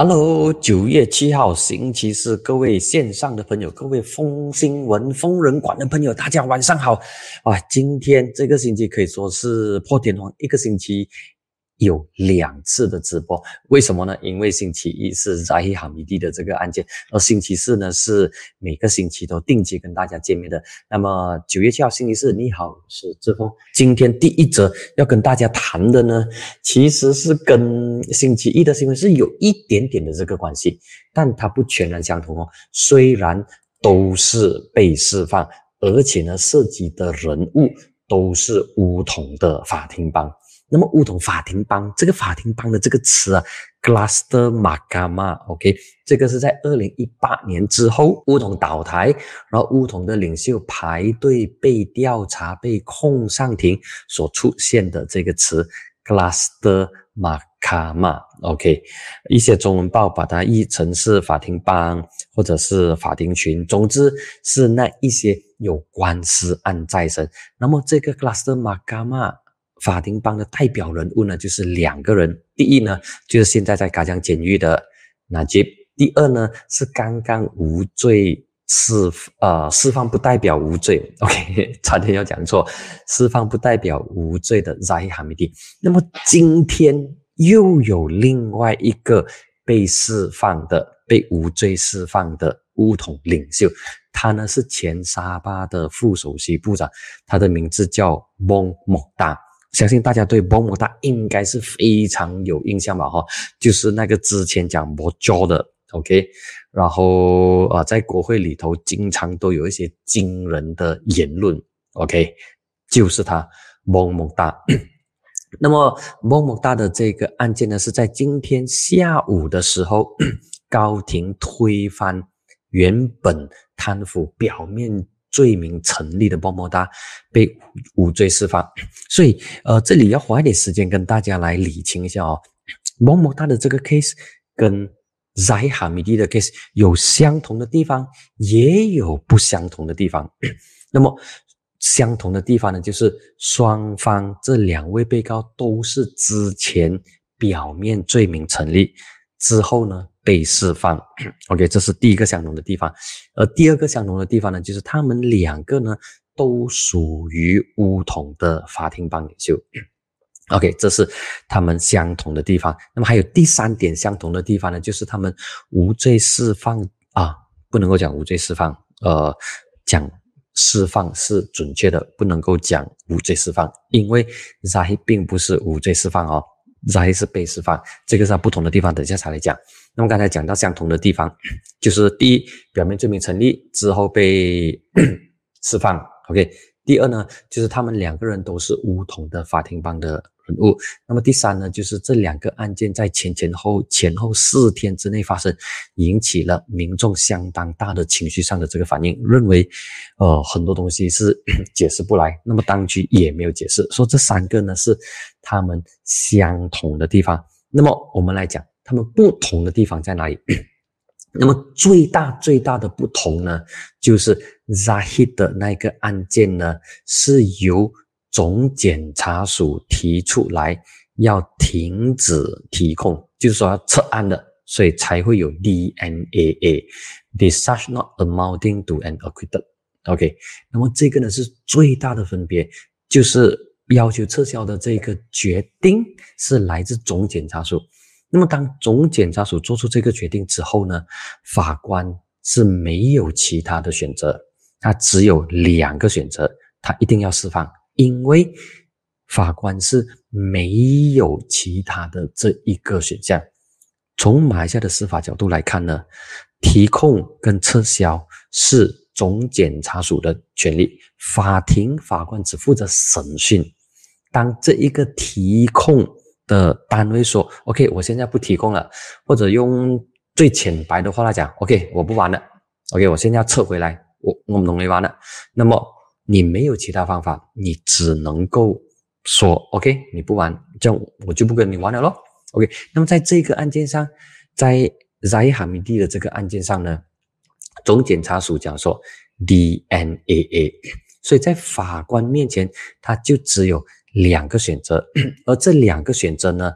Hello，九月七号星期四，各位线上的朋友，各位风新闻、疯人馆的朋友，大家晚上好。啊，今天这个星期可以说是破天荒，一个星期。有两次的直播，为什么呢？因为星期一是扎伊哈米蒂的这个案件，而星期四呢是每个星期都定期跟大家见面的。那么九月七号星期四，你好，是志峰。今天第一则要跟大家谈的呢，其实是跟星期一的新闻是有一点点的这个关系，但它不全然相同哦。虽然都是被释放，而且呢涉及的人物都是乌统的法庭帮。那么乌统法庭帮这个法庭帮的这个词啊，Cluster Magama，OK，这个是在二零一八年之后乌统倒台，然后乌统的领袖排队被调查、被控上庭所出现的这个词 Cluster Magama，OK，一些中文报把它译成是法庭帮或者是法庭群，总之是那一些有官司案在身。那么这个 Cluster Magama。法庭帮的代表人物呢，就是两个人。第一呢，就是现在在嘎江监狱的纳杰；第二呢，是刚刚无罪释呃释放不代表无罪。OK，差点要讲错，释放不代表无罪的扎伊哈米蒂。那么今天又有另外一个被释放的、被无罪释放的乌统领袖，他呢是前沙巴的副首席部长，他的名字叫翁莫达。相信大家对波莫达应该是非常有印象吧？哈，就是那个之前讲魔教的，OK，然后啊，在国会里头经常都有一些惊人的言论，OK，就是他波莫达。那么波莫达的这个案件呢，是在今天下午的时候，高庭推翻原本贪腐表面。罪名成立的波莫达被无罪释放，所以呃，这里要花一点时间跟大家来理清一下哦。波莫达的这个 case 跟 Zai Hamidi 的 case 有相同的地方，也有不相同的地方。那么相同的地方呢，就是双方这两位被告都是之前表面罪名成立之后呢。被释放，OK，这是第一个相同的地方。而第二个相同的地方呢，就是他们两个呢都属于乌统的法庭帮领袖，OK，这是他们相同的地方。那么还有第三点相同的地方呢，就是他们无罪释放啊，不能够讲无罪释放，呃，讲释放是准确的，不能够讲无罪释放，因为 Zai 并不是无罪释放哦，Zai 是被释放，这个是不同的地方，等一下才来讲。那么刚才讲到相同的地方，就是第一，表面罪名成立之后被 释放，OK。第二呢，就是他们两个人都是乌统的法庭帮的人物。那么第三呢，就是这两个案件在前前后前后四天之内发生，引起了民众相当大的情绪上的这个反应，认为，呃，很多东西是 解释不来。那么当局也没有解释，说这三个呢是他们相同的地方。那么我们来讲。他们不同的地方在哪里？那么最大最大的不同呢，就是 Zahid 的那个案件呢，是由总检察署提出来要停止提控，就是说要撤案的，所以才会有 DNAA，discharge not amounting to an acquittal。OK，那么这个呢是最大的分别，就是要求撤销的这个决定是来自总检察署。那么，当总检察署做出这个决定之后呢，法官是没有其他的选择，他只有两个选择，他一定要释放，因为法官是没有其他的这一个选项。从马来西亚的司法角度来看呢，提控跟撤销是总检察署的权利，法庭法官只负责审讯。当这一个提控。的单位说：“OK，我现在不提供了，或者用最浅白的话来讲，OK，我不玩了，OK，我现在要撤回来，我我们弄没玩了。那么你没有其他方法，你只能够说 OK，你不玩，这样我就不跟你玩了咯。OK，那么在这个案件上，在 Zai Hamidi 的这个案件上呢，总检察署讲说 DNAA，所以在法官面前，他就只有。”两个选择，而这两个选择呢，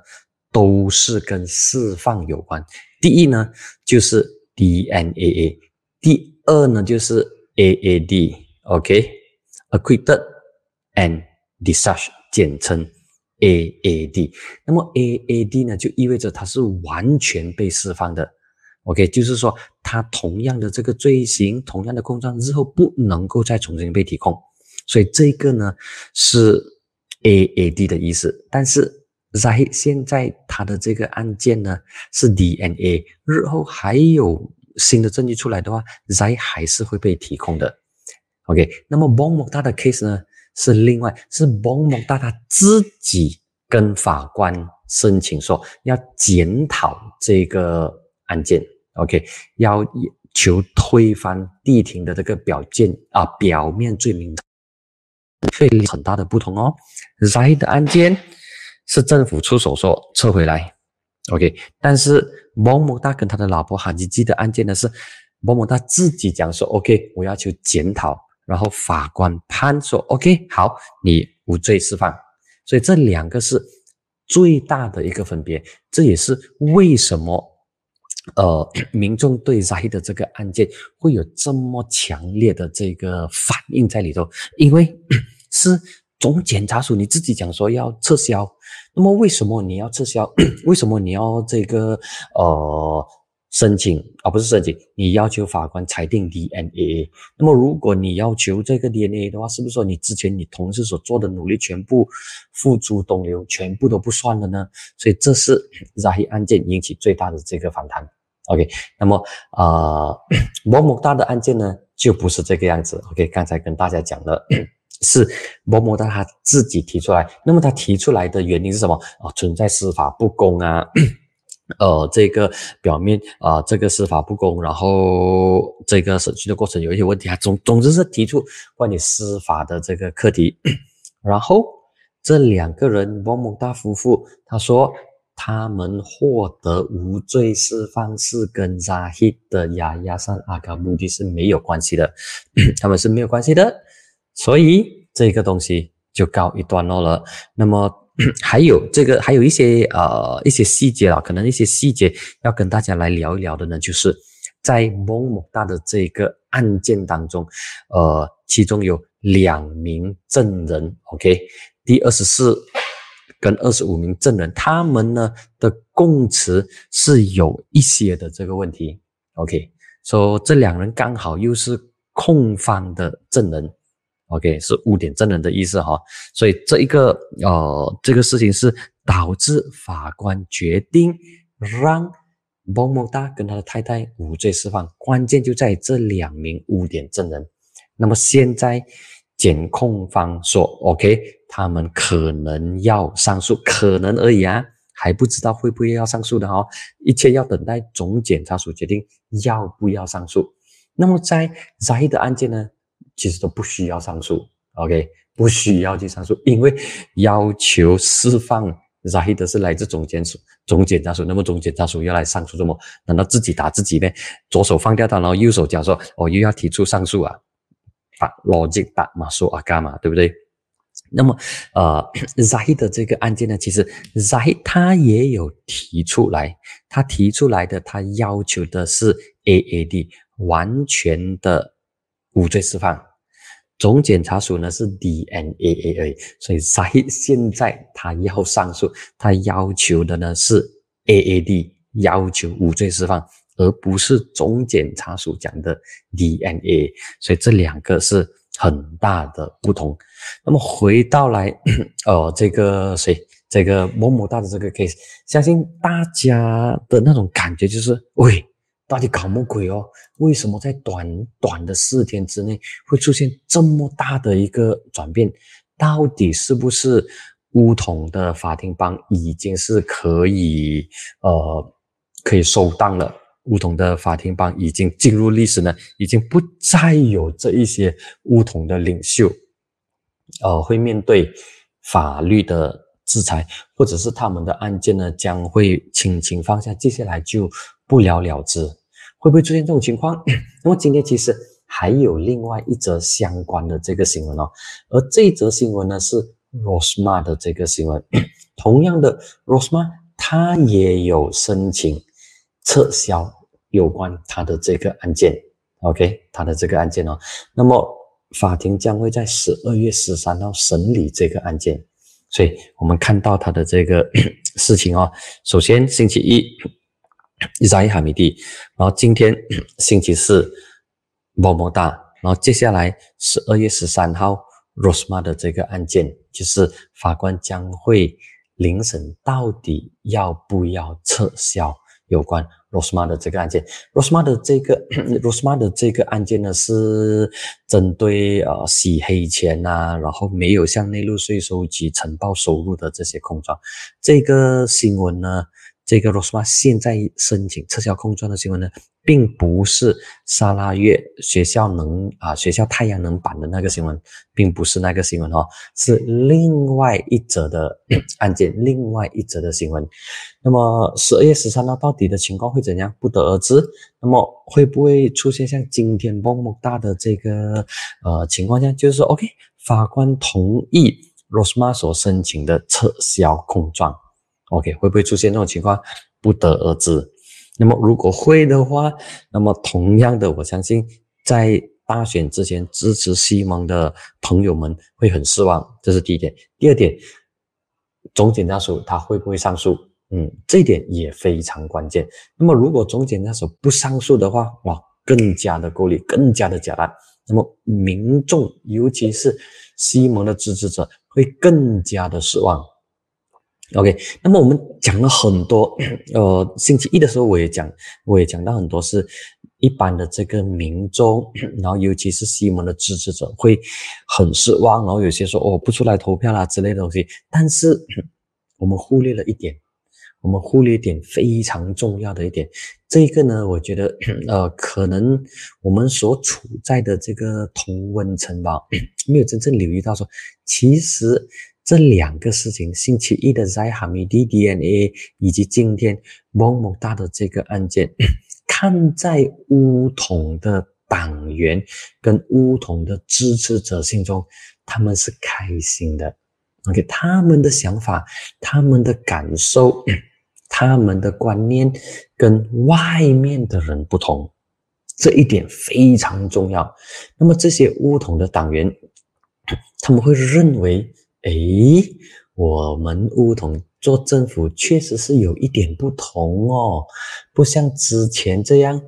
都是跟释放有关。第一呢，就是 DNAA；第二呢，就是 AAD，OK，Acquitted and Discharged，简称 AAD。那么 AAD 呢，就意味着它是完全被释放的，OK，就是说它同样的这个罪行、同样的控状，日后不能够再重新被提控。所以这个呢是 AAD 的意思，但是在现在他的这个案件呢是 DNA，日后还有新的证据出来的话，，Zi 还是会被提控的。OK，那么 Bong m o a 的 case 呢是另外是 Bong m o a 他自己跟法官申请说要检讨这个案件，OK，要求推翻地庭的这个表件啊表面罪名。会很大的不同哦。Zi 的案件是政府出手说撤回来，OK。但是某某大跟他的老婆哈吉吉的案件呢是某某大自己讲说 OK，我要求检讨，然后法官判说 OK，好，你无罪释放。所以这两个是最大的一个分别，这也是为什么呃 民众对 Z 的这个案件会有这么强烈的这个反应在里头，因为。是总检察署你自己讲说要撤销，那么为什么你要撤销？为什么你要这个呃申请而不是申请？你要求法官裁定 DNA。那么如果你要求这个 DNA 的话，是不是说你之前你同事所做的努力全部付诸东流，全部都不算了呢？所以这是 扎黑案件引起最大的这个反弹。OK，那么啊 某某大的案件呢就不是这个样子。OK，刚才跟大家讲了。是某某大他自己提出来，那么他提出来的原因是什么啊？存在司法不公啊，呃，这个表面啊，这个司法不公，然后这个审讯的过程有一些问题啊，总总之是提出关于司法的这个课题。然后这两个人某某大夫妇他说，他们获得无罪释放是跟扎希的亚亚山阿卡目的是没有关系的，他们是没有关系的。所以这个东西就告一段落了。那么 还有这个，还有一些呃一些细节啊，可能一些细节要跟大家来聊一聊的呢，就是在某某大的这个案件当中，呃，其中有两名证人，OK，第二十四跟二十五名证人，他们呢的供词是有一些的这个问题，OK，说这两人刚好又是控方的证人。OK，是污点证人的意思哈，所以这一个呃，这个事情是导致法官决定让某某大跟他的太太无罪释放，关键就在这两名污点证人。那么现在检控方说 OK，他们可能要上诉，可能而已啊，还不知道会不会要上诉的哈，一切要等待总检察署决定要不要上诉。那么在 Z 的案件呢？其实都不需要上诉，OK，不需要去上诉，因为要求释放 Zaid 的是来自总检署、总检察署，那么总检察署要来上诉，怎么？难道自己打自己呗？左手放掉他，然后右手讲说，哦，又要提出上诉啊？把逻辑打嘛，说啊干嘛？对不对？那么，呃，Zaid 这个案件呢，其实 Zaid 他也有提出来，他提出来的，他要求的是 AAD 完全的。无罪释放，总检察署呢是 DNAA，所以在现在他要上诉，他要求的呢是 AAD，要求无罪释放，而不是总检察署讲的 DNA，所以这两个是很大的不同。那么回到来，呃，这个谁，这个某某大的这个 case，相信大家的那种感觉就是，喂。到底搞么鬼哦？为什么在短短的四天之内会出现这么大的一个转变？到底是不是乌统的法庭帮已经是可以呃可以收档了？乌统的法庭帮已经进入历史呢？已经不再有这一些乌统的领袖，呃，会面对法律的制裁，或者是他们的案件呢将会轻轻放下，接下来就不了了之。会不会出现这种情况？那么今天其实还有另外一则相关的这个新闻哦，而这则新闻呢是 Rosma 的这个新闻。同样的，Rosma 他也有申请撤销有关他的这个案件，OK，他的这个案件哦，那么法庭将会在十二月十三号审理这个案件，所以我们看到他的这个 事情哦，首先星期一。伊扎伊哈米蒂，然后今天 星期四，么么哒，然后接下来十二月十三号，Rosma 的这个案件，就是法官将会聆审，到底要不要撤销有关 Rosma 的这个案件。Rosma 的这个 Rosma 的这个案件呢，是针对呃洗黑钱呐，然后没有向内陆税收及呈报收入的这些控状。这个新闻呢。这个 Rosma 现在申请撤销控状的新闻呢，并不是沙拉月学校能啊学校太阳能板的那个新闻，并不是那个新闻哦，是另外一则的 案件，另外一则的新闻。那么十二月十三号到底的情况会怎样，不得而知。那么会不会出现像今天这么大的这个呃情况下，就是说 OK，法官同意 Rosma 所申请的撤销控状。OK，会不会出现这种情况，不得而知。那么如果会的话，那么同样的，我相信在大选之前支持西蒙的朋友们会很失望。这是第一点。第二点，总检察署他会不会上诉？嗯，这一点也非常关键。那么如果总检察署不上诉的话，哇，更加的孤立，更加的假烂。那么民众，尤其是西蒙的支持者，会更加的失望。OK，那么我们讲了很多，呃，星期一的时候我也讲，我也讲到很多是一般的这个民众，然后尤其是西蒙的支持者会很失望，然后有些说哦不出来投票啦之类的东西，但是 我们忽略了一点，我们忽略一点非常重要的一点，这个呢，我觉得呃可能我们所处在的这个同温层吧，没有真正留意到说其实。这两个事情，星期一的在哈米蒂 DNA，以及今天某某大的这个案件，看在乌统的党员跟乌统的支持者心中，他们是开心的。OK，他们的想法、他们的感受、他们的观念跟外面的人不同，这一点非常重要。那么这些乌统的党员，他们会认为。哎，我们乌统做政府确实是有一点不同哦，不像之前这样，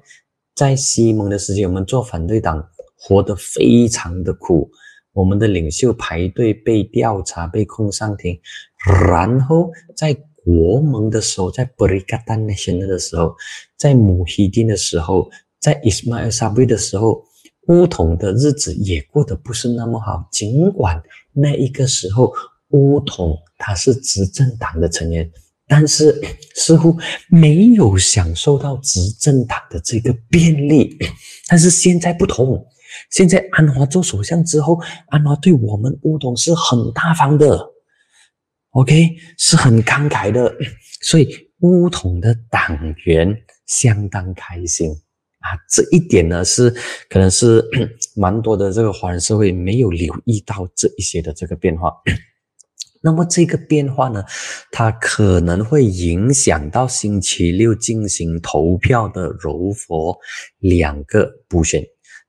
在西蒙的时期，我们做反对党活得非常的苦，我们的领袖排队被调查、被控上庭，然后在国盟的时候，在 Berikatan Nasional 的时候，在姆希丁的时候，在 Ismail Sabri 的时候。乌统的日子也过得不是那么好，尽管那一个时候乌统他是执政党的成员，但是似乎没有享受到执政党的这个便利。但是现在不同，现在安华做首相之后，安华对我们乌统是很大方的，OK，是很慷慨的，所以乌统的党员相当开心。啊，这一点呢是可能是蛮多的这个华人社会没有留意到这一些的这个变化。那么这个变化呢，它可能会影响到星期六进行投票的柔佛两个补选，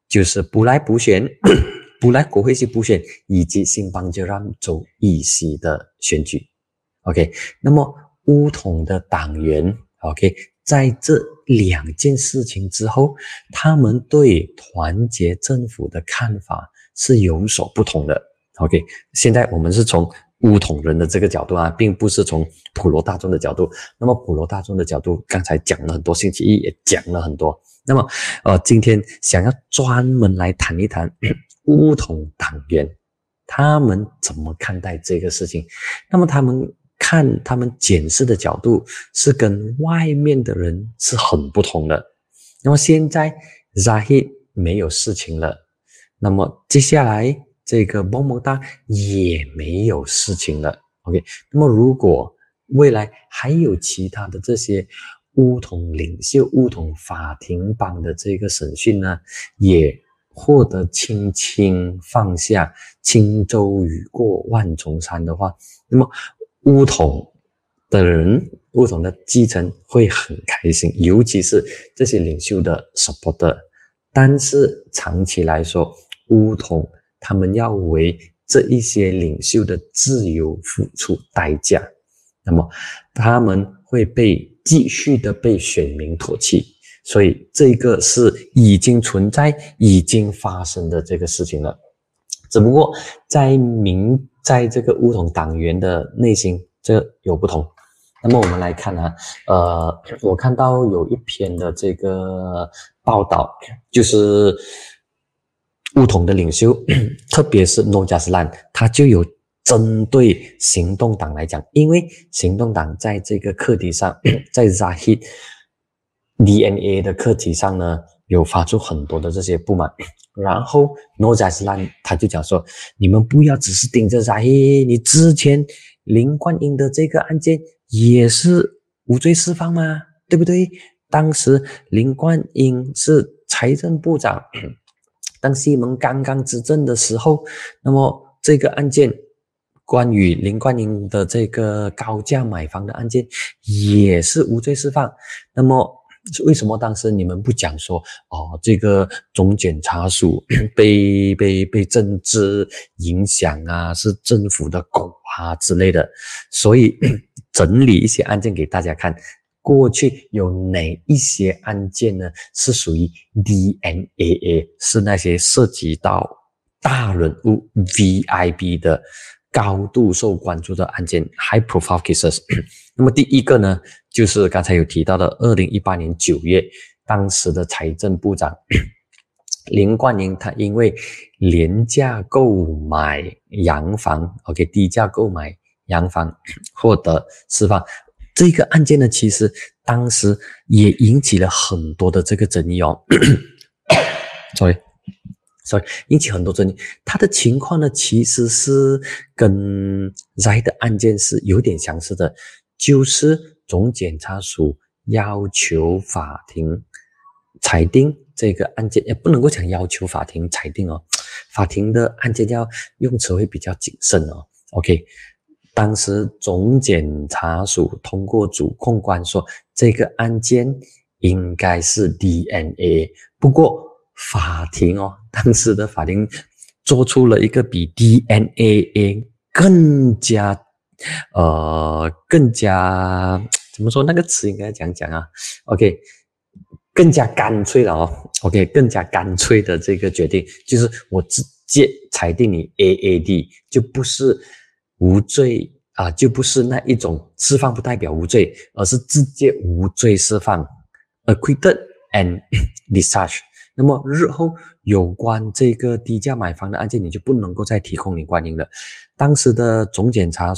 就是布莱补选、布莱国会系补选以及新邦吉兰州议席的选举。OK，那么乌统的党员，OK。在这两件事情之后，他们对团结政府的看法是有所不同的。OK，现在我们是从乌统人的这个角度啊，并不是从普罗大众的角度。那么普罗大众的角度，刚才讲了很多，星期一也讲了很多。那么，呃，今天想要专门来谈一谈 乌统党员，他们怎么看待这个事情？那么他们。看他们检视的角度是跟外面的人是很不同的。那么现在 Zahid 没有事情了，那么接下来这个某某大也没有事情了。OK，那么如果未来还有其他的这些乌统领袖、乌统法庭帮的这个审讯呢，也获得轻轻放下，轻舟已过万重山的话，那么。乌统的人，乌统的基层会很开心，尤其是这些领袖的 supporter。但是长期来说，乌统他们要为这一些领袖的自由付出代价，那么他们会被继续的被选民唾弃。所以这个是已经存在、已经发生的这个事情了，只不过在民在这个乌统党员的内心，这有不同。那么我们来看啊，呃，我看到有一篇的这个报道，就是乌统的领袖，特别是诺加斯兰，他就有针对行动党来讲，因为行动党在这个课题上，在扎希。DNA 的课题上呢，有发出很多的这些不满，然后诺加斯兰他就讲说：“你们不要只是盯着啥，你之前林冠英的这个案件也是无罪释放吗？对不对？当时林冠英是财政部长，当西蒙刚刚执政的时候，那么这个案件关于林冠英的这个高价买房的案件也是无罪释放，那么。”为什么当时你们不讲说哦，这个总检察署 被被被政治影响啊，是政府的狗啊之类的？所以 整理一些案件给大家看，过去有哪一些案件呢？是属于 DNAA，是那些涉及到大人物 VIB 的。高度受关注的案件，high profile cases。那么第一个呢，就是刚才有提到的，二零一八年九月，当时的财政部长 林冠英，他因为廉价购买洋房，OK，低价购买洋房 获得释放。这个案件呢，其实当时也引起了很多的这个争议哦。Sorry。所以引起很多争议。他的情况呢，其实是跟 Z 的案件是有点相似的，就是总检察署要求法庭裁定这个案件，也不能够讲要求法庭裁定哦。法庭的案件要用词会比较谨慎哦。OK，当时总检察署通过主控官说，这个案件应该是 DNA，不过。法庭哦，当时的法庭做出了一个比 DNA 更加呃更加怎么说？那个词应该讲讲啊？OK，更加干脆了哦。OK，更加干脆的这个决定就是我直接裁定你 AAD，就不是无罪啊，就不是那一种释放不代表无罪，而是直接无罪释放，acquitted and discharged。那么日后有关这个低价买房的案件，你就不能够再提供林冠英了。当时的总检察，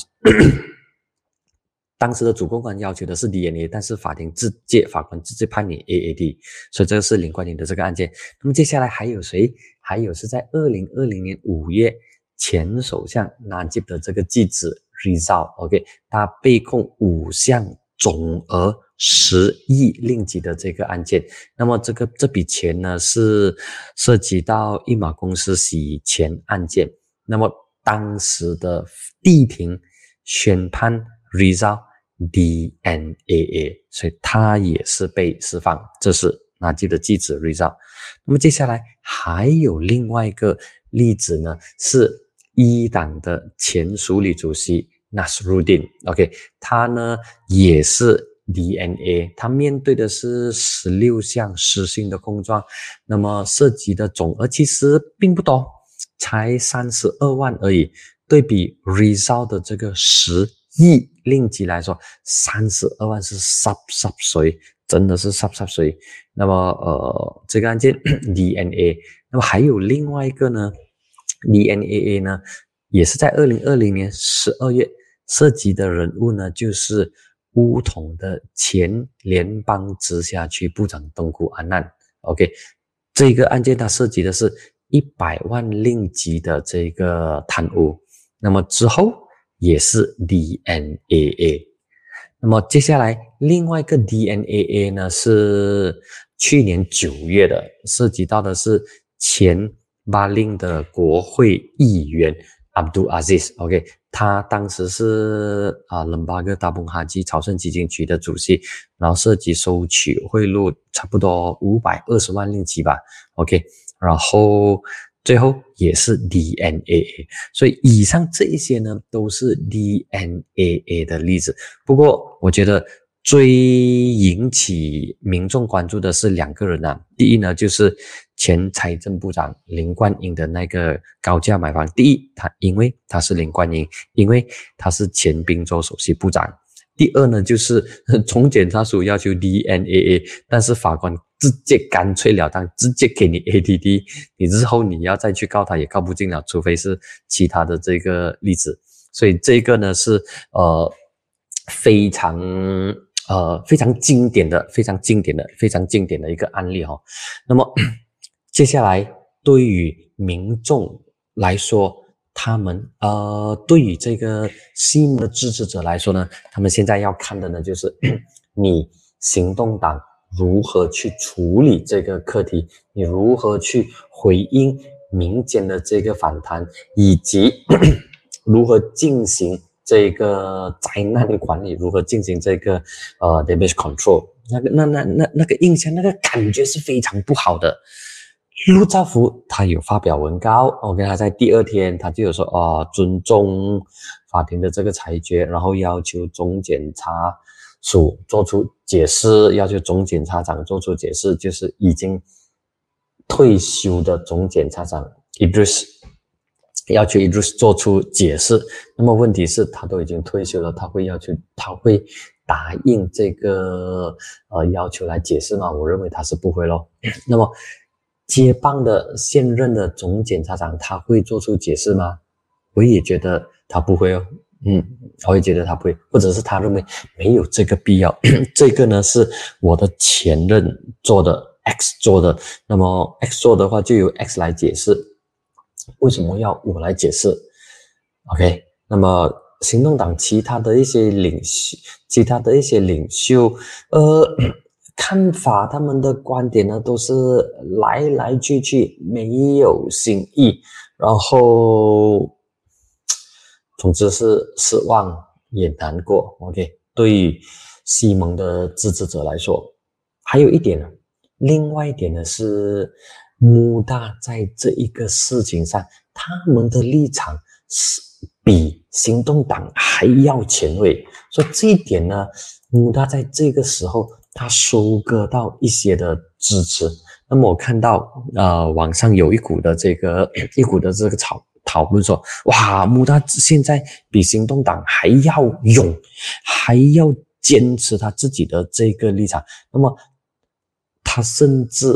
当时的主控官要求的是 DNA，但是法庭直接法官直接判你 AAD，所以这个是林冠英的这个案件。那么接下来还有谁？还有是在二零二零年五月，前首相纳吉的这个继子 Rizal，OK，他被控五项总额。十亿令吉的这个案件，那么这个这笔钱呢是涉及到一马公司洗钱案件，那么当时的地庭宣判 result DNAA，所以他也是被释放，这是拿吉的继子 result。那么接下来还有另外一个例子呢，是一党的前署理主席 Nasruddin，OK，他呢也是。DNA，它面对的是十六项失信的控状，那么涉及的总额其实并不多，才三十二万而已。对比 Result 的这个十亿令吉来说，三十二万是 sub sub 水，真的是 sub sub 水。那么呃，这个案件 DNA，那么还有另外一个呢，DNAA 呢，也是在二零二零年十二月涉及的人物呢，就是。乌统的前联邦直辖区部长东库安难，OK，这个案件它涉及的是一百万令吉的这个贪污，那么之后也是 DNAA，那么接下来另外一个 DNAA 呢是去年九月的，涉及到的是前巴令的国会议员 Abdul Aziz，OK，他当时是啊，冷巴格达蓬哈基朝圣基金局的主席，然后涉及收取贿赂差不多五百二十万令吉吧，OK，然后最后也是 DNAA，所以以上这一些呢都是 DNAA 的例子。不过我觉得。最引起民众关注的是两个人啊，第一呢就是前财政部长林冠英的那个高价买房。第一，他因为他是林冠英，因为他是前滨州首席部长。第二呢，就是从检察署要求 DNAA，但是法官直接干脆了当，直接给你 ADD，你日后你要再去告他也告不进了，除非是其他的这个例子。所以这个呢是呃非常。呃，非常经典的、非常经典的、非常经典的一个案例哈。那么 接下来，对于民众来说，他们呃，对于这个西蒙的支持者来说呢，他们现在要看的呢，就是 你行动党如何去处理这个课题，你如何去回应民间的这个反弹，以及 如何进行。这个灾难管理如何进行？这个呃，damage control，那个那那那那个印象，那个感觉是非常不好的。陆兆福他有发表文告，OK，他在第二天他就有说哦，尊重法庭的这个裁决，然后要求总检察署做出解释，要求总检察长做出解释，就是已经退休的总检察长 Idris。要求一直做出解释，那么问题是，他都已经退休了，他会要求，他会答应这个呃要求来解释吗？我认为他是不会咯。那么接棒的现任的总检察长他会做出解释吗？我也觉得他不会哦。嗯，我也觉得他不会，或者是他认为没有这个必要。这个呢是我的前任做的，X 做的，那么 X 做的话就由 X 来解释。为什么要我来解释？OK，那么行动党其他的一些领袖，其他的一些领袖，呃，看法他们的观点呢，都是来来去去没有新意，然后，总之是失望也难过。OK，对于西蒙的支持者来说，还有一点呢，另外一点呢是。穆大在这一个事情上，他们的立场是比行动党还要前卫。所以这一点呢，穆大在这个时候他收割到一些的支持。那么我看到呃，网上有一股的这个 一股的这个讨讨论说，哇，穆大现在比行动党还要勇，还要坚持他自己的这个立场。那么。他甚至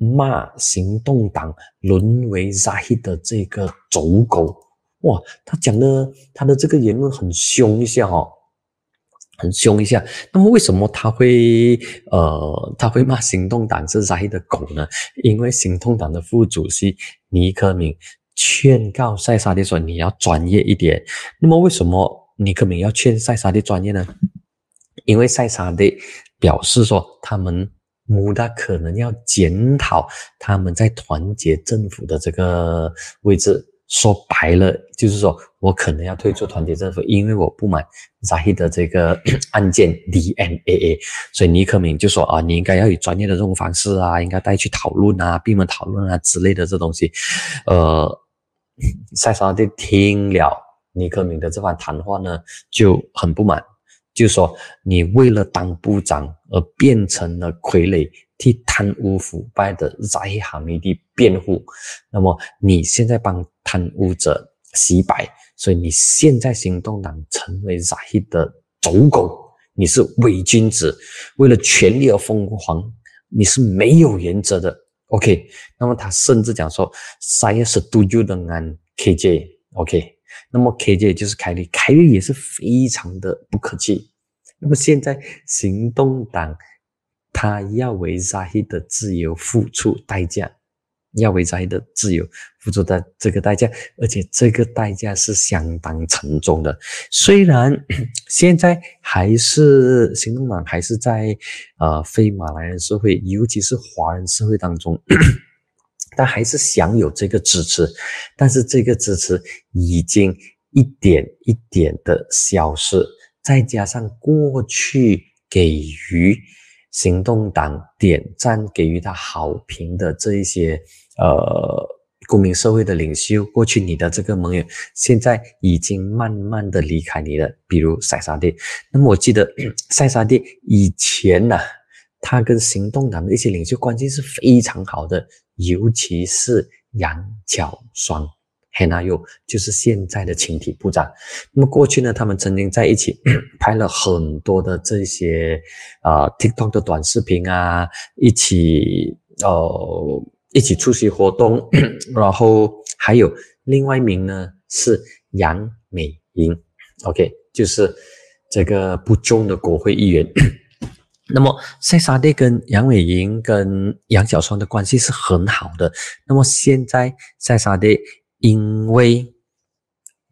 骂行动党沦为 Zahid 的这个走狗，哇！他讲的他的这个言论很凶一下哦，很凶一下。那么为什么他会呃他会骂行动党是 zai 的狗呢？因为行动党的副主席尼克敏劝告塞沙迪说你要专业一点。那么为什么尼克敏要劝塞沙迪专业呢？因为塞沙迪表示说他们。穆达可能要检讨他们在团结政府的这个位置。说白了，就是说我可能要退出团结政府，因为我不满扎希的这个 案件 DNAA，。所以尼克敏就说啊，你应该要以专业的这种方式啊，应该带去讨论啊，闭门讨论啊之类的这东西。呃，塞萨蒂听了尼克敏的这番谈话呢，就很不满。就说你为了当部长而变成了傀儡，替贪污腐败的扎希哈米蒂辩护，那么你现在帮贪污者洗白，所以你现在行动党成为扎希的走狗，你是伪君子，为了权力而疯狂，你是没有原则的。OK，那么他甚至讲说，saya setuju dengan KJ，OK。那么 KJ 就是凯利，凯利也是非常的不客气。那么现在行动党他要为扎希的自由付出代价，要为扎希的自由付出的这个代价，而且这个代价是相当沉重的。虽然 现在还是行动党还是在呃非马来人社会，尤其是华人社会当中。但还是享有这个支持，但是这个支持已经一点一点的消失，再加上过去给予行动党点赞、给予他好评的这一些呃公民社会的领袖，过去你的这个盟友，现在已经慢慢的离开你了，比如塞沙蒂。那么我记得 塞沙蒂以前呢。他跟行动党的一些领袖关系是非常好的，尤其是杨巧双 Hanayo，就是现在的青体部长。那么过去呢，他们曾经在一起 拍了很多的这些啊 TikTok 的短视频啊，一起呃一起出席活动，然后还有另外一名呢是杨美英，OK，就是这个不中的国会议员。那么塞沙蒂跟杨伟莹跟杨小双的关系是很好的。那么现在塞沙蒂因为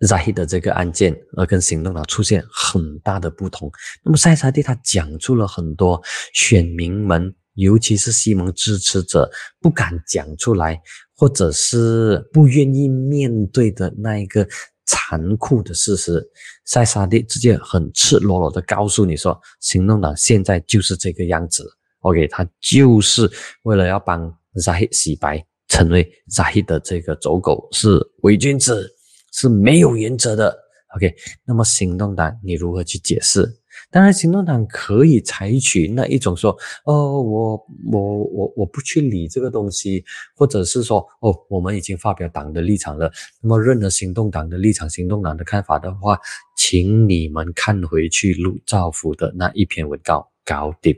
Zahid 的这个案件而跟行动党出现很大的不同。那么塞沙蒂他讲出了很多选民们，尤其是西蒙支持者不敢讲出来，或者是不愿意面对的那一个。残酷的事实，塞沙地直接很赤裸裸的告诉你说，行动党现在就是这个样子。OK，他就是为了要帮 Zahid 洗白，成为 Zahid 的这个走狗，是伪君子，是没有原则的。OK，那么行动党你如何去解释？当然，行动党可以采取那一种说，哦，我我我我不去理这个东西，或者是说，哦，我们已经发表党的立场了。那么，任何行动党的立场、行动党的看法的话，请你们看回去陆兆福的那一篇文稿搞定。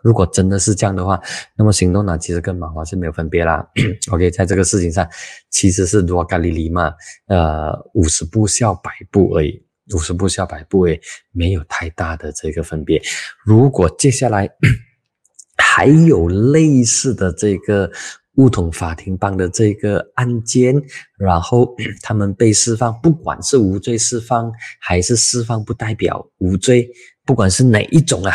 如果真的是这样的话，那么行动党其实跟马华是没有分别啦。OK，在这个事情上，其实是罗嘎里里嘛，呃，五十步笑百步而已。五十步笑百步，诶，没有太大的这个分别。如果接下来 还有类似的这个乌统法庭帮的这个案件，然后 他们被释放，不管是无罪释放还是释放不代表无罪，不管是哪一种啊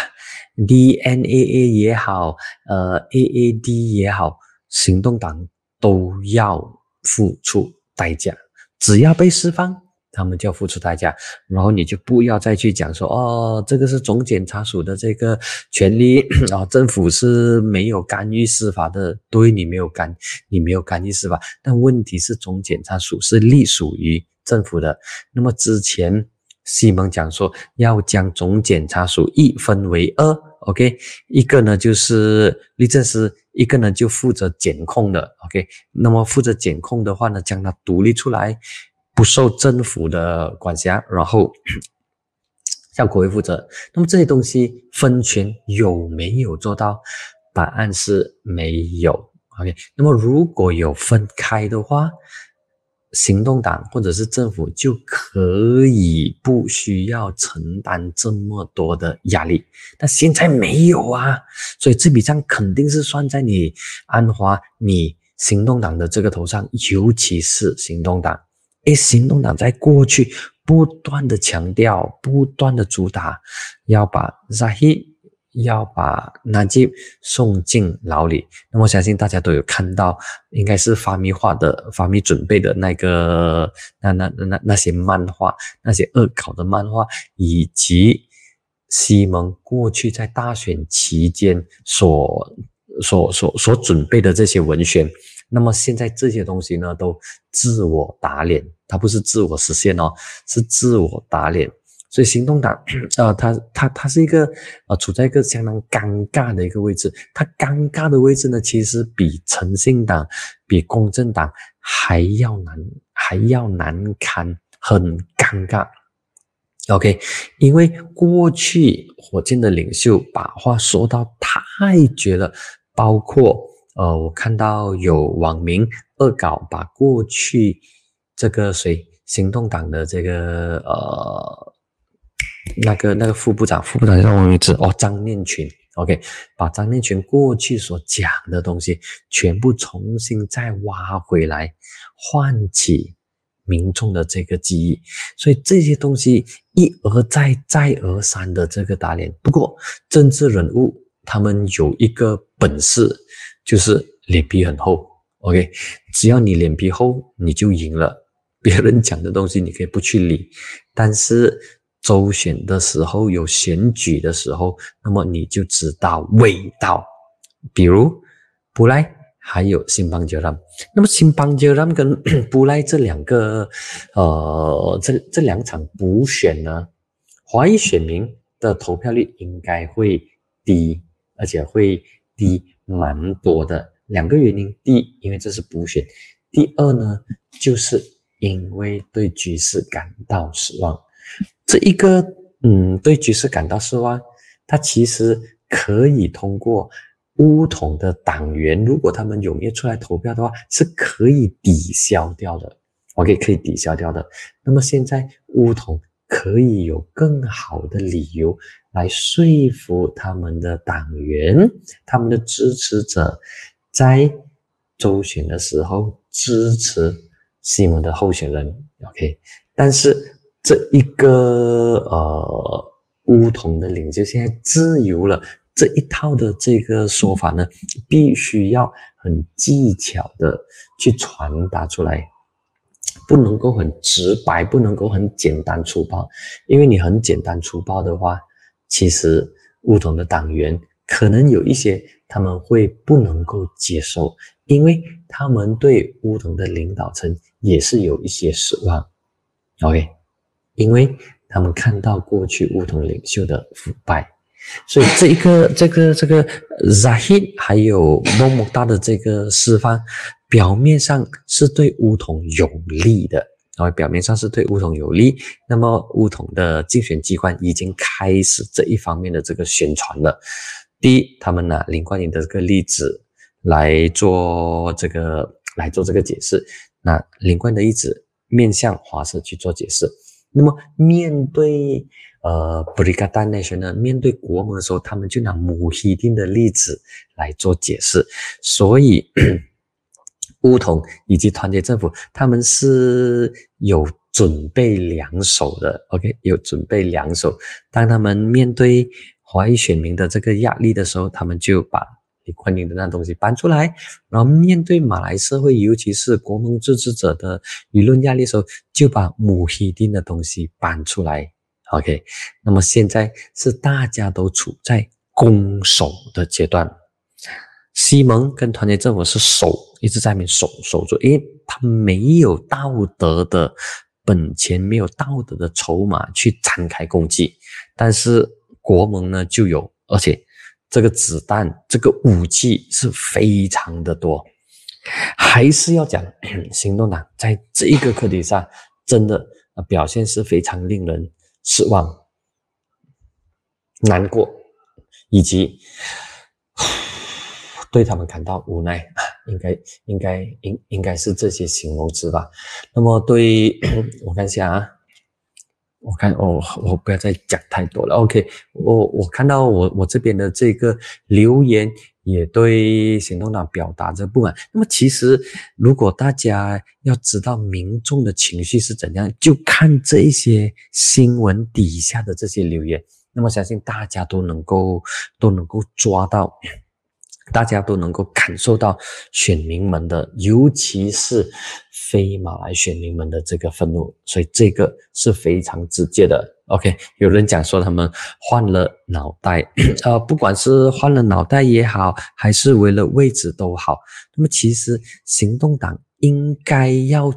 ，DNAA 也好，呃，AAD 也好，行动党都要付出代价，只要被释放。他们就要付出代价，然后你就不要再去讲说哦，这个是总检察署的这个权利啊，政府是没有干预司法的，对你没有干，你没有干预司法，但问题是总检察署是隶属于政府的。那么之前西蒙讲说要将总检察署一分为二，OK，一个呢就是律政司，一个呢就负责检控的，OK，那么负责检控的话呢，将它独立出来。不受政府的管辖，然后 向国会负责。那么这些东西分权有没有做到？答案是没有。OK，那么如果有分开的话，行动党或者是政府就可以不需要承担这么多的压力。但现在没有啊，所以这笔账肯定是算在你安华、你行动党的这个头上，尤其是行动党。诶，行动党在过去不断的强调，不断的主打，要把扎希，要把纳吉送进牢里。那么，相信大家都有看到，应该是发米画的、发米准备的那个、那那那那些漫画，那些恶搞的漫画，以及西蒙过去在大选期间所、所、所、所准备的这些文宣。那么现在这些东西呢，都自我打脸，它不是自我实现哦，是自我打脸。所以行动党，呃，它它它是一个呃处在一个相当尴尬的一个位置。它尴尬的位置呢，其实比诚信党、比公正党还要难，还要难堪，很尴尬。OK，因为过去火箭的领袖把话说到太绝了，包括。呃，我看到有网民恶搞，把过去这个谁行动党的这个呃那个那个副部长，副部长叫什么名字？哦，张念群。OK，把张念群过去所讲的东西全部重新再挖回来，唤起民众的这个记忆。所以这些东西一而再、再而三的这个打脸。不过政治人物他们有一个本事。就是脸皮很厚 OK，只要你脸皮厚，你就赢了。别人讲的东西你可以不去理，但是周选的时候有选举的时候，那么你就知道味道。比如布莱还有新邦杰拉，那么新邦杰拉跟 布莱这两个呃这这两场补选呢，华裔选民的投票率应该会低，而且会低蛮多的。两个原因，第一，因为这是补选；第二呢，就是因为对局势感到失望。这一个，嗯，对局势感到失望，他其实可以通过乌统的党员，如果他们踊跃出来投票的话，是可以抵消掉的。OK，可以抵消掉的。那么现在乌统可以有更好的理由来说服他们的党员、他们的支持者。在周选的时候支持西蒙的候选人，OK，但是这一个呃乌统的领袖现在自由了，这一套的这个说法呢，必须要很技巧的去传达出来，不能够很直白，不能够很简单粗暴，因为你很简单粗暴的话，其实乌统的党员可能有一些。他们会不能够接受，因为他们对乌统的领导层也是有一些失望。OK，因为他们看到过去乌统领袖的腐败，所以这一个 这个这个 Zahid 还有么么哒的这个释放，表面上是对乌统有利的，然后表面上是对乌统有利。那么乌统的竞选机关已经开始这一方面的这个宣传了。第一，他们拿林冠英的这个例子来做这个来做这个解释。那林冠的例子面向华社去做解释。那么面对呃布里卡丹那些呢？面对国盟的时候，他们就拿穆希丁的例子来做解释。所以乌统以及团结政府，他们是有准备两手的。OK，有准备两手。当他们面对。华裔选民的这个压力的时候，他们就把李冠英的那东西搬出来，然后面对马来社会，尤其是国盟支持者的舆论压力时候，就把穆希丁的东西搬出来。OK，那么现在是大家都处在攻守的阶段，西蒙跟团结政府是守，一直在那边守守住，因为他没有道德的本钱，没有道德的筹码去展开攻击，但是。国盟呢就有，而且这个子弹、这个武器是非常的多。还是要讲，行动党在这一个课题上真的表现是非常令人失望、难过，以及对他们感到无奈。应该、应该、应应该是这些形容词吧。那么，对 我看一下啊。我看哦，我不要再讲太多了。OK，我我看到我我这边的这个留言也对行动党表达着不满。那么其实如果大家要知道民众的情绪是怎样，就看这一些新闻底下的这些留言，那么相信大家都能够都能够抓到。大家都能够感受到选民们的，尤其是非马来选民们的这个愤怒，所以这个是非常直接的。OK，有人讲说他们换了脑袋，呃，不管是换了脑袋也好，还是为了位置都好，那么其实行动党应该要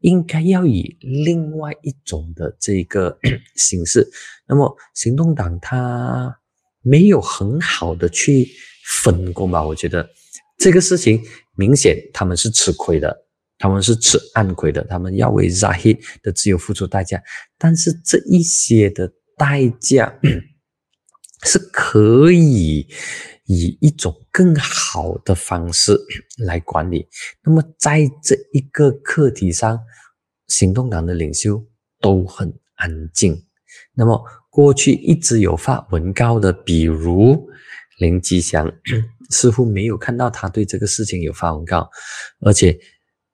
应该要以另外一种的这个 形式，那么行动党它没有很好的去。分工吧，我觉得这个事情明显他们是吃亏的，他们是吃暗亏的，他们要为扎黑的自由付出代价。但是这一些的代价 是可以以一种更好的方式来管理。那么在这一个课题上，行动党的领袖都很安静。那么过去一直有发文告的，比如。林吉祥 似乎没有看到他对这个事情有发文告，而且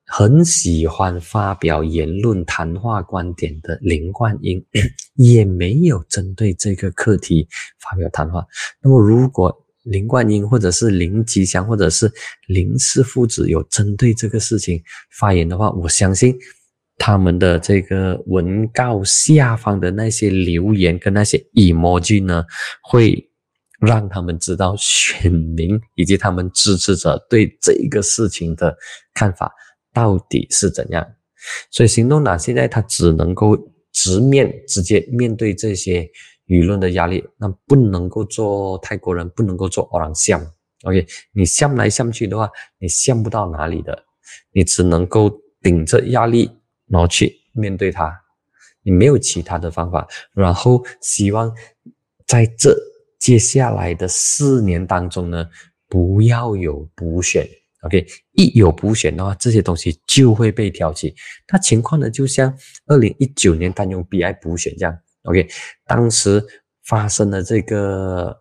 很喜欢发表言论、谈话观点的林冠英 也没有针对这个课题发表谈话。那么，如果林冠英或者是林吉祥或者是林氏父子有针对这个事情发言的话，我相信他们的这个文告下方的那些留言跟那些 emoji 呢，会让他们知道选民以及他们支持者对这个事情的看法到底是怎样。所以行动党现在他只能够直面直接面对这些。舆论的压力，那不能够做泰国人，不能够做欧朗向。OK，你向来向去的话，你向不到哪里的，你只能够顶着压力，然后去面对它，你没有其他的方法。然后希望在这接下来的四年当中呢，不要有补选。OK，一有补选的话，这些东西就会被挑起。那情况呢，就像二零一九年单用 BI 补选这样。OK，当时发生了这个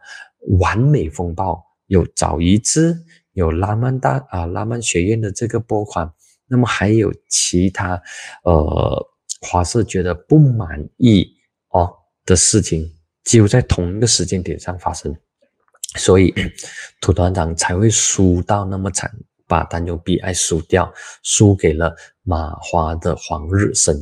完美风暴，有早一次有拉曼大啊拉曼学院的这个拨款，那么还有其他呃华社觉得不满意哦的事情，几乎在同一个时间点上发生，所以 土团长才会输到那么惨，把单用 BI 输掉，输给了马华的黄日升，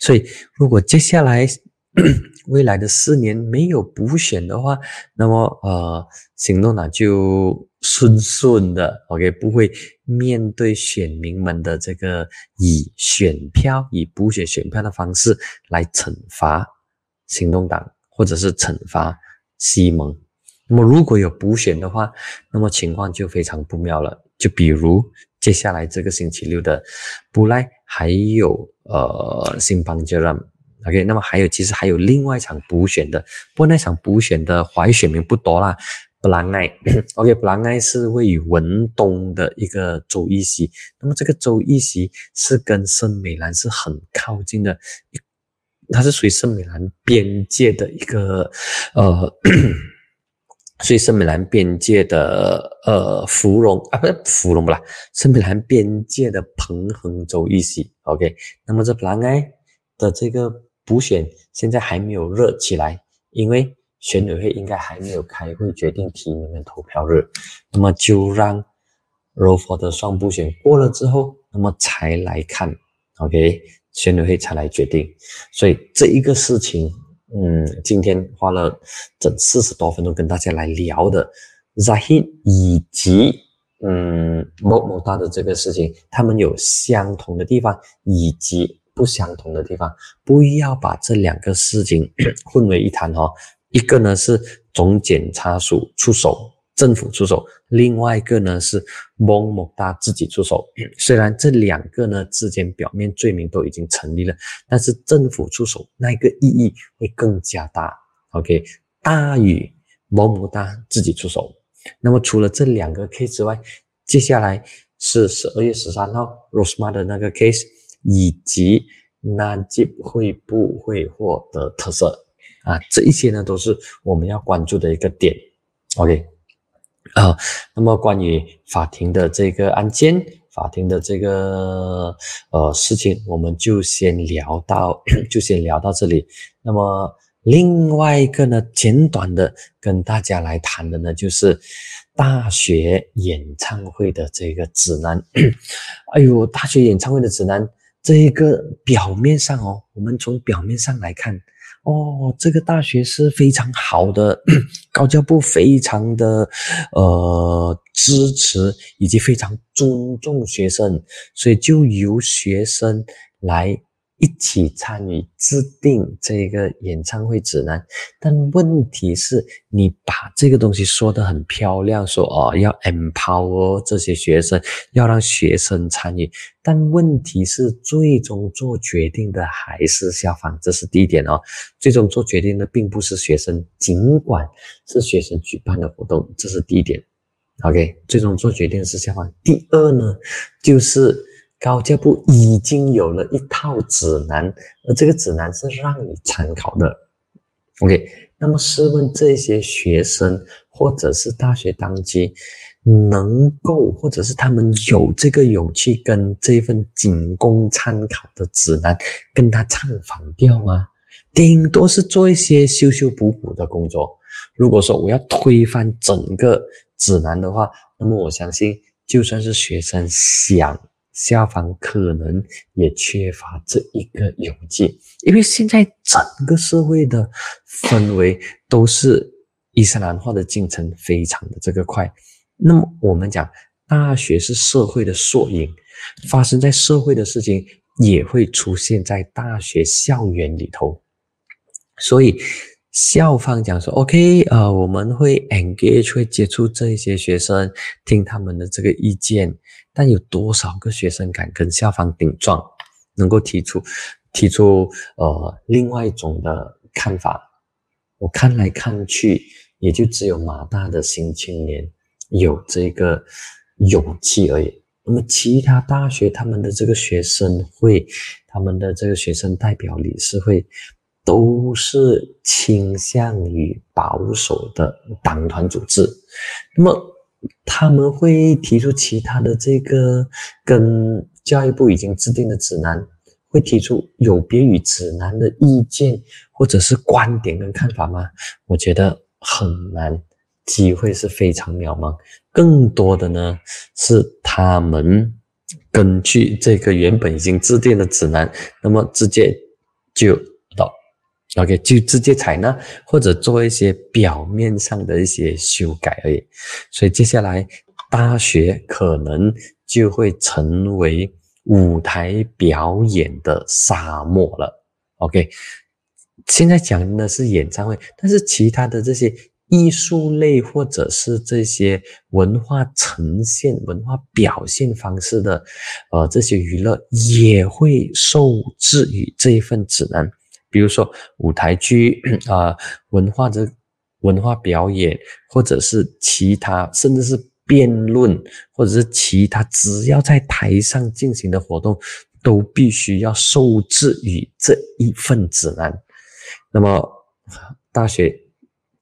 所以如果接下来。未来的四年没有补选的话，那么呃，行动党就顺顺的，OK，不会面对选民们的这个以选票、以补选选票的方式来惩罚行动党，或者是惩罚西蒙。那么如果有补选的话，那么情况就非常不妙了。就比如接下来这个星期六的布莱，还有呃新邦杰拉。OK，那么还有，其实还有另外一场补选的，不过那场补选的华裔选民不多啦。布兰埃，OK，布兰埃是位于文东的一个州议席，那么这个州议席是跟圣美兰是很靠近的，它是属于圣美兰边界的一个呃，所以圣美兰边界的呃芙蓉啊，不是芙蓉不啦，圣美兰边界的彭亨州议席，OK，那么这普兰埃的这个。补选现在还没有热起来，因为选委会应该还没有开会决定提名的投票日，那么就让 ROFO 的双补选过了之后，那么才来看，OK，选委会才来决定。所以这一个事情，嗯，今天花了整四十多分钟跟大家来聊的 Zahid 以及嗯某某大的这个事情，他们有相同的地方，以及。不相同的地方，不要把这两个事情 混为一谈哈。一个呢是总检察署出手，政府出手；另外一个呢是蒙某大自己出手。虽然这两个呢之间表面罪名都已经成立了，但是政府出手那个意义会更加大。OK，大于某某大自己出手。那么除了这两个 case 之外，接下来是十二月十三号 Rosema 的那个 case。以及那就会不会获得特色啊？这一些呢都是我们要关注的一个点。OK，啊，那么关于法庭的这个案件，法庭的这个呃事情，我们就先聊到 就先聊到这里。那么另外一个呢，简短的跟大家来谈的呢，就是大学演唱会的这个指南。哎呦，大学演唱会的指南。这一个表面上哦，我们从表面上来看，哦，这个大学是非常好的，高教部非常的呃支持，以及非常尊重学生，所以就由学生来。一起参与制定这个演唱会指南，但问题是，你把这个东西说得很漂亮，说哦要 empower 这些学生，要让学生参与，但问题是，最终做决定的还是校方，这是第一点哦。最终做决定的并不是学生，尽管是学生举办的活动，这是第一点。OK，最终做决定是校方。第二呢，就是。高教部已经有了一套指南，而这个指南是让你参考的。OK，那么试问这些学生或者是大学当机，能够或者是他们有这个勇气跟这份仅供参考的指南跟他唱反调吗？顶多是做一些修修补补的工作。如果说我要推翻整个指南的话，那么我相信，就算是学生想。校方可能也缺乏这一个勇气，因为现在整个社会的氛围都是伊斯兰化的进程非常的这个快。那么我们讲，大学是社会的缩影，发生在社会的事情也会出现在大学校园里头，所以。校方讲说，OK，呃，我们会 engage，会接触这一些学生，听他们的这个意见。但有多少个学生敢跟校方顶撞，能够提出提出呃另外一种的看法？我看来看去，也就只有马大的新青年有这个勇气而已。那么其他大学他们的这个学生会，他们的这个学生代表理事会。都是倾向于保守的党团组织，那么他们会提出其他的这个跟教育部已经制定的指南，会提出有别于指南的意见或者是观点跟看法吗？我觉得很难，机会是非常渺茫。更多的呢是他们根据这个原本已经制定的指南，那么直接就。OK，就直接采纳或者做一些表面上的一些修改而已，所以接下来大学可能就会成为舞台表演的沙漠了。OK，现在讲的是演唱会，但是其他的这些艺术类或者是这些文化呈现、文化表现方式的，呃，这些娱乐也会受制于这一份指南。比如说舞台剧 啊，文化的文化表演，或者是其他，甚至是辩论，或者是其他，只要在台上进行的活动，都必须要受制于这一份指南。那么大学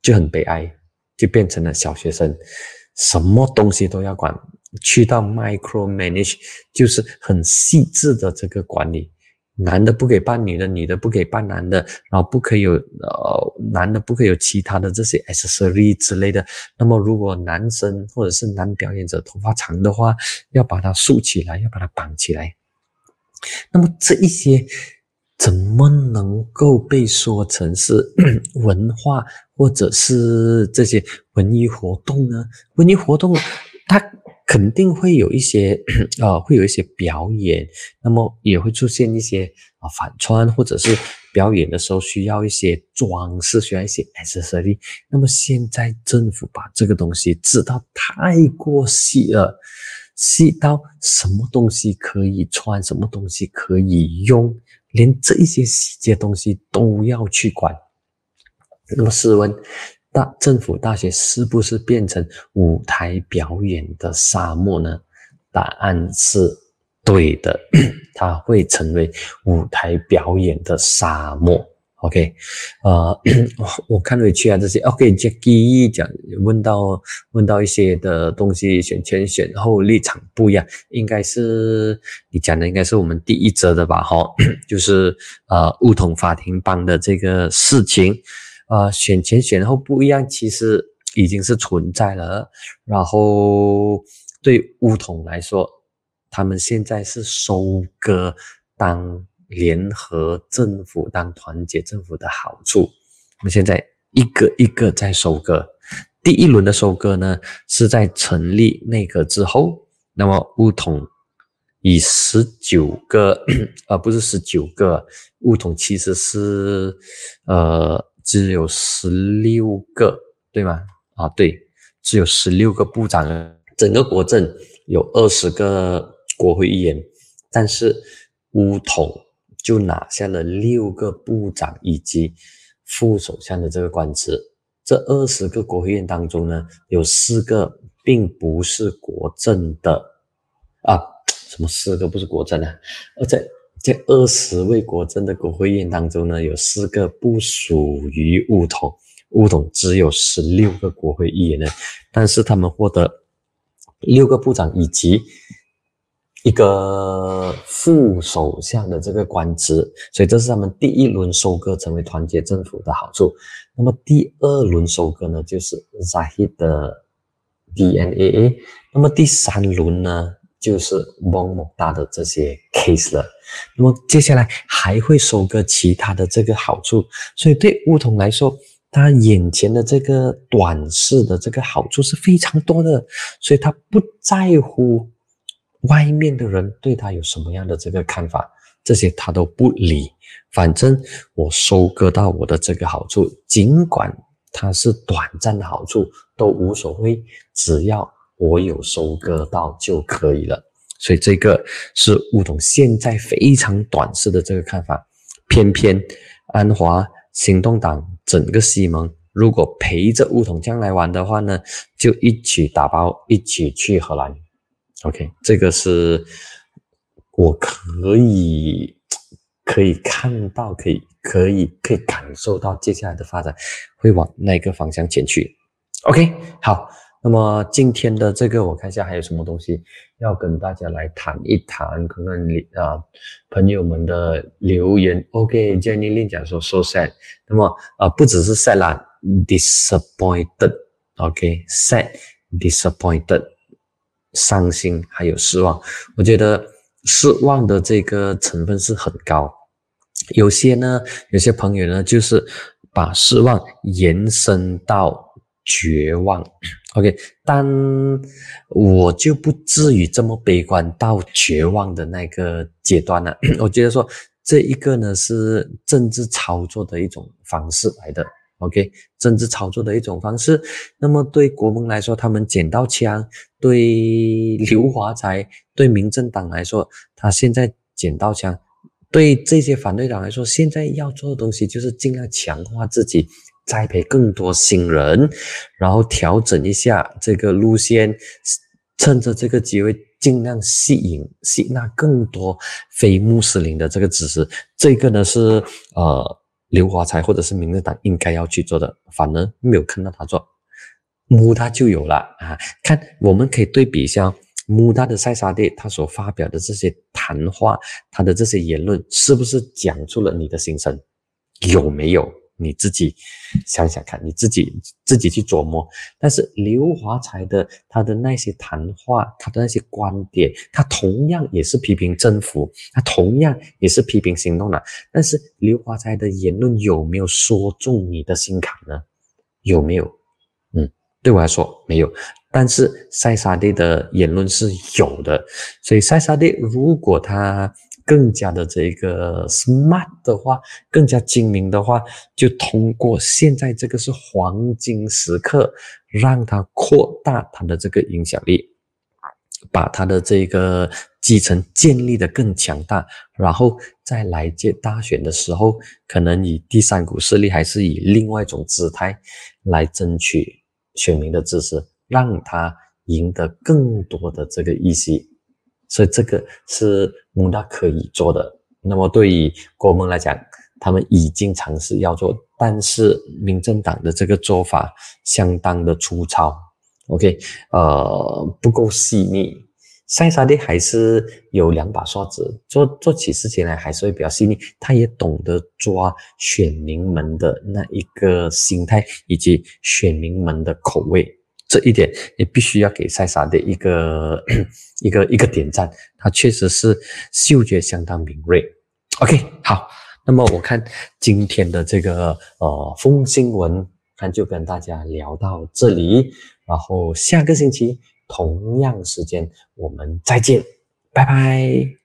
就很悲哀，就变成了小学生，什么东西都要管，去到 micro manage，就是很细致的这个管理。男的不给扮女的，女的不给扮男的，然后不可以有呃，男的不可以有其他的这些 accessory 之类的。那么如果男生或者是男表演者头发长的话，要把它竖起来，要把它绑起来。那么这一些怎么能够被说成是 文化或者是这些文艺活动呢？文艺活动它。肯定会有一些啊，会有一些表演，那么也会出现一些啊反穿，或者是表演的时候需要一些装饰，需要一些 accessory。那么现在政府把这个东西制到太过细了，细到什么东西可以穿，什么东西可以用，连这一些细节东西都要去管。那么试问？大政府大学是不是变成舞台表演的沙漠呢？答案是对的，它会成为舞台表演的沙漠。OK，呃，我看回去啊，这些 OK，Jackie 讲问到问到一些的东西，选前选后立场不一样，应该是你讲的应该是我们第一则的吧？哈，就是呃，梧桐法庭帮的这个事情。呃，选前选后不一样，其实已经是存在了。然后对乌统来说，他们现在是收割当联合政府、当团结政府的好处。我们现在一个一个在收割。第一轮的收割呢，是在成立内阁之后。那么乌统以十九个，而 不是十九个，乌统其实是呃。只有十六个，对吗？啊，对，只有十六个部长。整个国政有二十个国会议员，但是乌统就拿下了六个部长以及副首相的这个官职。这二十个国会议员当中呢，有四个并不是国政的啊，什么四个不是国政啊？而且。在二十位国政的国会议员当中呢，有四个不属于乌统，乌统只有十六个国会议员呢，但是他们获得六个部长以及一个副首相的这个官职，所以这是他们第一轮收割成为团结政府的好处。那么第二轮收割呢，就是 Zahid 的 DNA。那么第三轮呢，就是蒙某大的这些 case 了。那么接下来还会收割其他的这个好处，所以对乌统来说，他眼前的这个短视的这个好处是非常多的，所以他不在乎外面的人对他有什么样的这个看法，这些他都不理，反正我收割到我的这个好处，尽管它是短暂的好处都无所谓，只要我有收割到就可以了。所以这个是吴统现在非常短视的这个看法，偏偏安华行动党整个西蒙如果陪着吴统将来玩的话呢，就一起打包一起去荷兰。OK，这个是我可以可以看到，可以可以可以感受到接下来的发展会往那个方向前去。OK，好。那么今天的这个，我看一下还有什么东西要跟大家来谈一谈，可能你啊朋友们的留言。OK，Jenny Lin 讲说 so sad。那么啊不只是 sad 啦，disappointed。OK，sad，disappointed，伤心还有失望。我觉得失望的这个成分是很高。有些呢，有些朋友呢，就是把失望延伸到。绝望，OK，但我就不至于这么悲观到绝望的那个阶段了。我觉得说这一个呢是政治操作的一种方式来的，OK，政治操作的一种方式。那么对国盟来说，他们捡到枪；对刘华才、对民政党来说，他现在捡到枪；对这些反对党来说，现在要做的东西就是尽量强化自己。栽培更多新人，然后调整一下这个路线，趁着这个机会尽量吸引吸纳更多非穆斯林的这个支持。这个呢是呃刘华才或者是民进党应该要去做的，反而没有看到他做，穆他就有了啊。看我们可以对比一下穆他的塞沙蒂他所发表的这些谈话，他的这些言论是不是讲出了你的心声？有没有？你自己想想看，你自己自己去琢磨。但是刘华才的他的那些谈话，他的那些观点，他同样也是批评政府，他同样也是批评行动的。但是刘华才的言论有没有说中你的心坎呢？有没有？嗯，对我来说没有。但是塞沙蒂的言论是有的，所以塞沙蒂如果他。更加的这个 smart 的话，更加精明的话，就通过现在这个是黄金时刻，让他扩大他的这个影响力，把他的这个基层建立的更强大，然后再来届大选的时候，可能以第三股势力，还是以另外一种姿态来争取选民的支持，让他赢得更多的这个议席。所以这个是穆大可以做的。那么对于国盟来讲，他们已经尝试要做，但是民政党的这个做法相当的粗糙。OK，呃，不够细腻。塞沙蒂还是有两把刷子，做做起事情来还是会比较细腻。他也懂得抓选民们的那一个心态，以及选民们的口味。这一点也必须要给塞萨的一个 一个一个点赞，他确实是嗅觉相当敏锐。OK，好，那么我看今天的这个呃风新闻，看就跟大家聊到这里，然后下个星期同样时间我们再见，拜拜。